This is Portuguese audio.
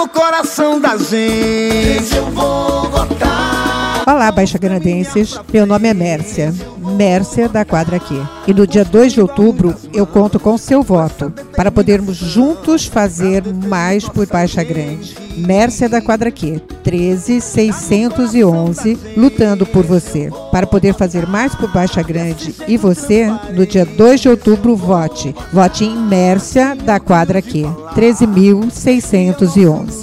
no coração da gente. Eu vou. Olá, Baixa Grandenses. Meu nome é Mércia. Mércia da Quadra Aqui. E no dia 2 de outubro eu conto com seu voto para podermos juntos fazer mais por Baixa Grande. Mércia da Quadra Aqui, 13611, lutando por você. Para poder fazer mais por Baixa Grande e você, no dia 2 de outubro, vote. Vote em Mércia da Quadra Aqui, 13611.